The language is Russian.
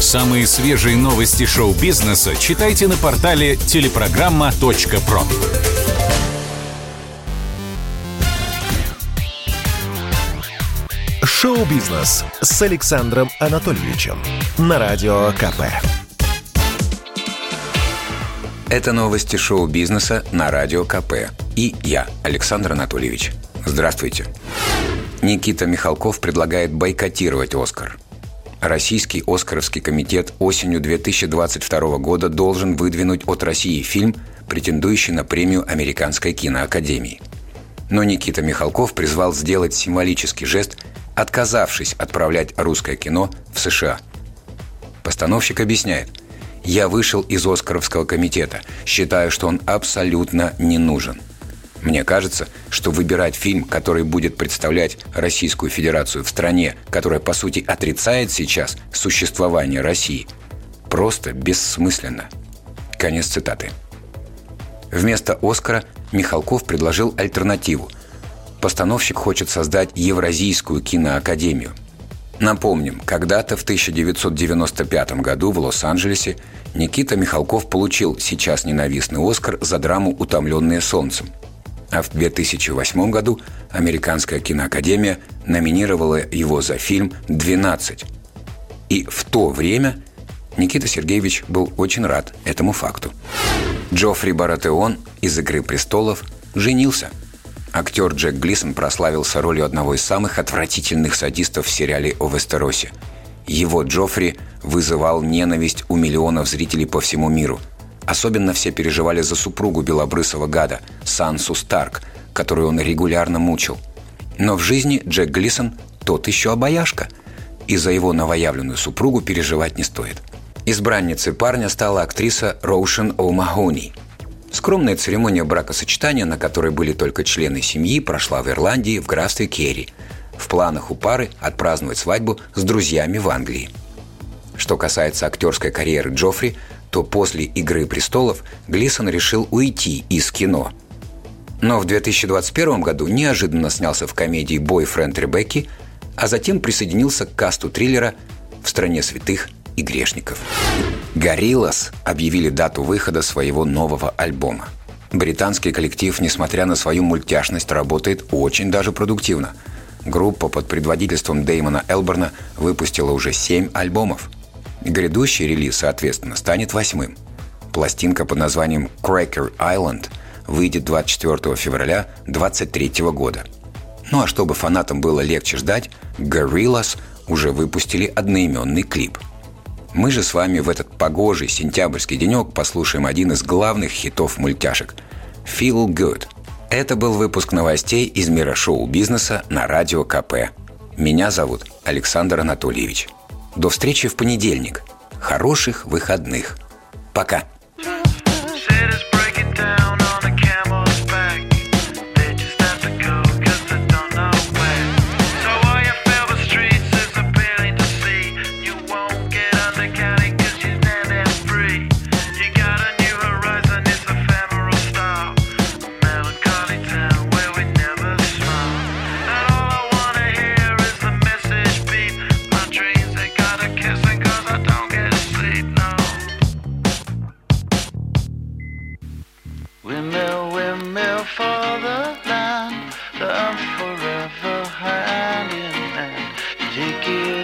Самые свежие новости шоу-бизнеса читайте на портале телепрограмма.про. Шоу-бизнес с Александром Анатольевичем на Радио КП. Это новости шоу-бизнеса на Радио КП. И я, Александр Анатольевич. Здравствуйте. Никита Михалков предлагает бойкотировать «Оскар». Российский Оскаровский комитет осенью 2022 года должен выдвинуть от России фильм, претендующий на премию Американской киноакадемии. Но Никита Михалков призвал сделать символический жест, отказавшись отправлять русское кино в США. Постановщик объясняет – я вышел из Оскаровского комитета, считаю, что он абсолютно не нужен. Мне кажется, что выбирать фильм, который будет представлять Российскую Федерацию в стране, которая по сути отрицает сейчас существование России, просто бессмысленно. Конец цитаты. Вместо «Оскара» Михалков предложил альтернативу. Постановщик хочет создать Евразийскую киноакадемию – Напомним, когда-то в 1995 году в Лос-Анджелесе Никита Михалков получил сейчас ненавистный «Оскар» за драму «Утомленные солнцем». А в 2008 году Американская киноакадемия номинировала его за фильм «12». И в то время Никита Сергеевич был очень рад этому факту. Джоффри Баратеон из «Игры престолов» женился – Актер Джек Глисон прославился ролью одного из самых отвратительных садистов в сериале о Вестеросе. Его Джоффри вызывал ненависть у миллионов зрителей по всему миру. Особенно все переживали за супругу белобрысого гада, Сансу Старк, которую он регулярно мучил. Но в жизни Джек Глисон тот еще обаяшка. И за его новоявленную супругу переживать не стоит. Избранницей парня стала актриса Роушен О'Махони – Скромная церемония бракосочетания, на которой были только члены семьи, прошла в Ирландии в графстве Керри. В планах у пары отпраздновать свадьбу с друзьями в Англии. Что касается актерской карьеры Джоффри, то после «Игры престолов» Глисон решил уйти из кино. Но в 2021 году неожиданно снялся в комедии «Бойфренд Ребекки», а затем присоединился к касту триллера «В стране святых и грешников». Гориллас объявили дату выхода своего нового альбома. Британский коллектив, несмотря на свою мультяшность, работает очень даже продуктивно. Группа под предводительством Дэймона Элберна выпустила уже семь альбомов. Грядущий релиз, соответственно, станет восьмым. Пластинка под названием Cracker Island выйдет 24 февраля 2023 года. Ну а чтобы фанатам было легче ждать, Gorillaz уже выпустили одноименный клип – мы же с вами в этот погожий сентябрьский денек послушаем один из главных хитов мультяшек «Feel Good». Это был выпуск новостей из мира шоу-бизнеса на Радио КП. Меня зовут Александр Анатольевич. До встречи в понедельник. Хороших выходных. Пока. Windmill, windmill for the land, the forever hand in hand. Take it